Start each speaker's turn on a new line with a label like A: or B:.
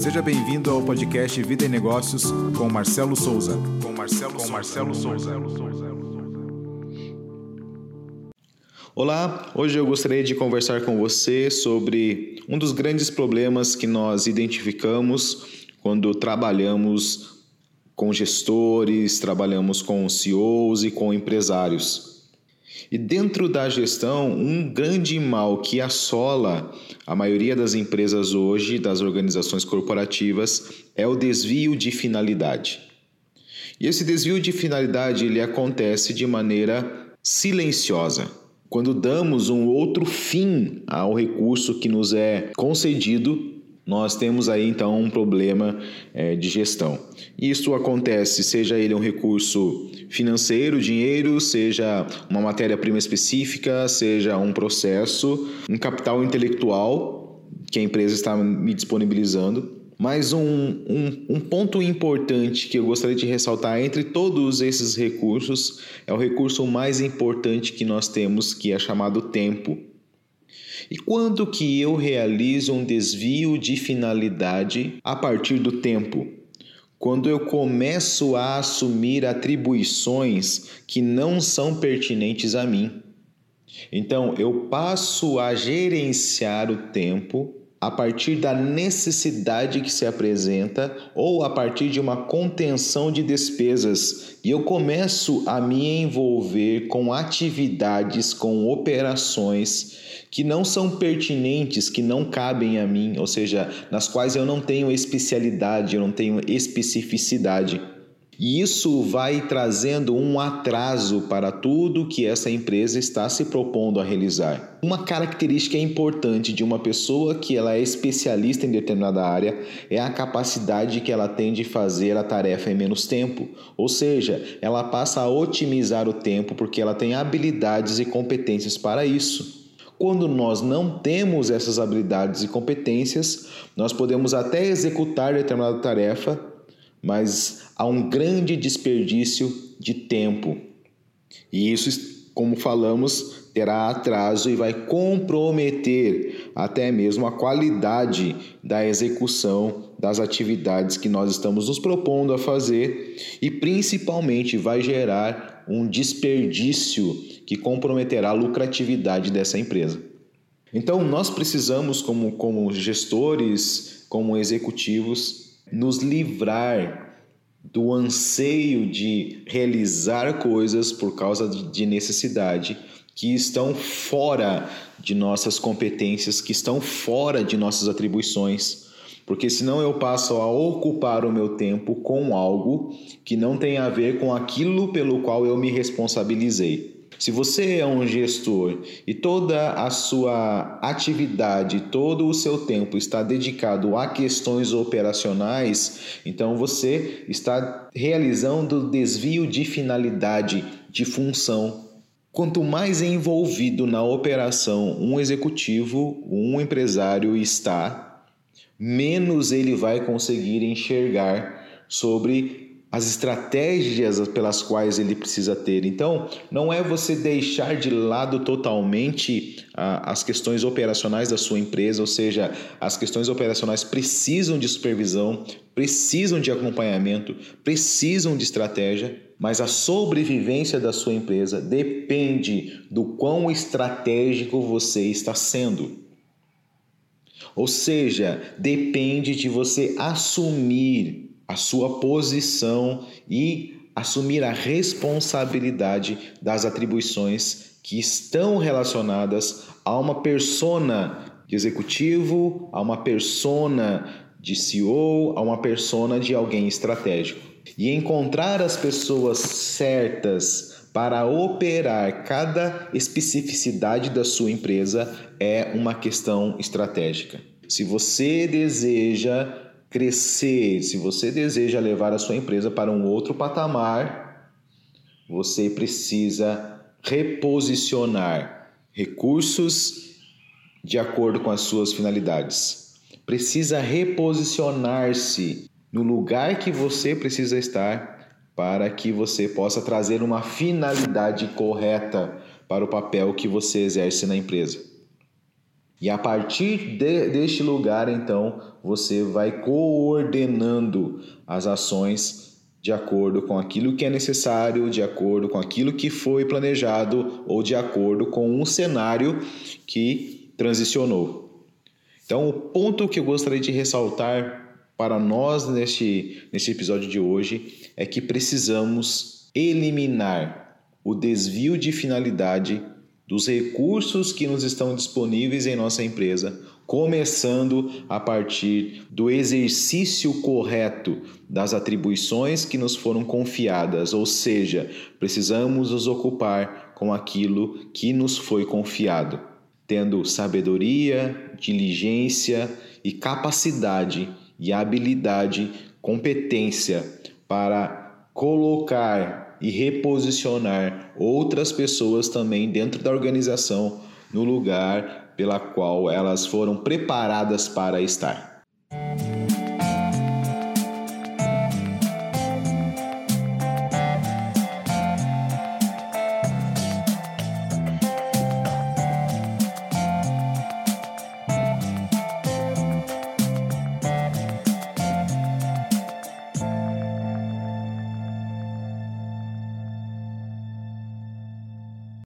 A: Seja bem-vindo ao podcast Vida e Negócios com Marcelo Souza. Com Marcelo, com Marcelo Souza.
B: Olá, hoje eu gostaria de conversar com você sobre um dos grandes problemas que nós identificamos quando trabalhamos com gestores, trabalhamos com CEOs e com empresários. E dentro da gestão, um grande mal que assola a maioria das empresas hoje, das organizações corporativas, é o desvio de finalidade. E esse desvio de finalidade ele acontece de maneira silenciosa. Quando damos um outro fim ao recurso que nos é concedido nós temos aí então um problema é, de gestão. Isso acontece, seja ele um recurso financeiro, dinheiro, seja uma matéria-prima específica, seja um processo, um capital intelectual que a empresa está me disponibilizando. Mas um, um, um, ponto importante que eu gostaria de ressaltar entre todos esses recursos é o recurso mais importante que nós temos, que é chamado tempo. E quando que eu realizo um desvio de finalidade a partir do tempo? Quando eu começo a assumir atribuições que não são pertinentes a mim. Então, eu passo a gerenciar o tempo a partir da necessidade que se apresenta ou a partir de uma contenção de despesas e eu começo a me envolver com atividades, com operações que não são pertinentes, que não cabem a mim, ou seja, nas quais eu não tenho especialidade, eu não tenho especificidade. E isso vai trazendo um atraso para tudo que essa empresa está se propondo a realizar. Uma característica importante de uma pessoa que ela é especialista em determinada área é a capacidade que ela tem de fazer a tarefa em menos tempo. Ou seja, ela passa a otimizar o tempo porque ela tem habilidades e competências para isso. Quando nós não temos essas habilidades e competências, nós podemos até executar determinada tarefa, mas há um grande desperdício de tempo. E isso, como falamos, terá atraso e vai comprometer até mesmo a qualidade da execução das atividades que nós estamos nos propondo a fazer e principalmente vai gerar um desperdício que comprometerá a lucratividade dessa empresa. Então, nós precisamos, como, como gestores, como executivos, nos livrar do anseio de realizar coisas por causa de necessidade que estão fora de nossas competências, que estão fora de nossas atribuições. Porque senão eu passo a ocupar o meu tempo com algo que não tem a ver com aquilo pelo qual eu me responsabilizei. Se você é um gestor e toda a sua atividade, todo o seu tempo está dedicado a questões operacionais, então você está realizando desvio de finalidade, de função. Quanto mais envolvido na operação um executivo, um empresário está, menos ele vai conseguir enxergar sobre as estratégias pelas quais ele precisa ter. Então, não é você deixar de lado totalmente ah, as questões operacionais da sua empresa, ou seja, as questões operacionais precisam de supervisão, precisam de acompanhamento, precisam de estratégia, mas a sobrevivência da sua empresa depende do quão estratégico você está sendo. Ou seja, depende de você assumir a sua posição e assumir a responsabilidade das atribuições que estão relacionadas a uma persona de executivo, a uma persona de CEO, a uma persona de alguém estratégico. E encontrar as pessoas certas para operar cada especificidade da sua empresa é uma questão estratégica. Se você deseja crescer, se você deseja levar a sua empresa para um outro patamar, você precisa reposicionar recursos de acordo com as suas finalidades. Precisa reposicionar-se no lugar que você precisa estar para que você possa trazer uma finalidade correta para o papel que você exerce na empresa. E a partir de, deste lugar, então, você vai coordenando as ações de acordo com aquilo que é necessário, de acordo com aquilo que foi planejado ou de acordo com um cenário que transicionou. Então, o ponto que eu gostaria de ressaltar para nós neste, neste episódio de hoje é que precisamos eliminar o desvio de finalidade dos recursos que nos estão disponíveis em nossa empresa, começando a partir do exercício correto das atribuições que nos foram confiadas, ou seja, precisamos nos ocupar com aquilo que nos foi confiado, tendo sabedoria, diligência e capacidade e habilidade, competência para colocar e reposicionar outras pessoas também dentro da organização no lugar pela qual elas foram preparadas para estar.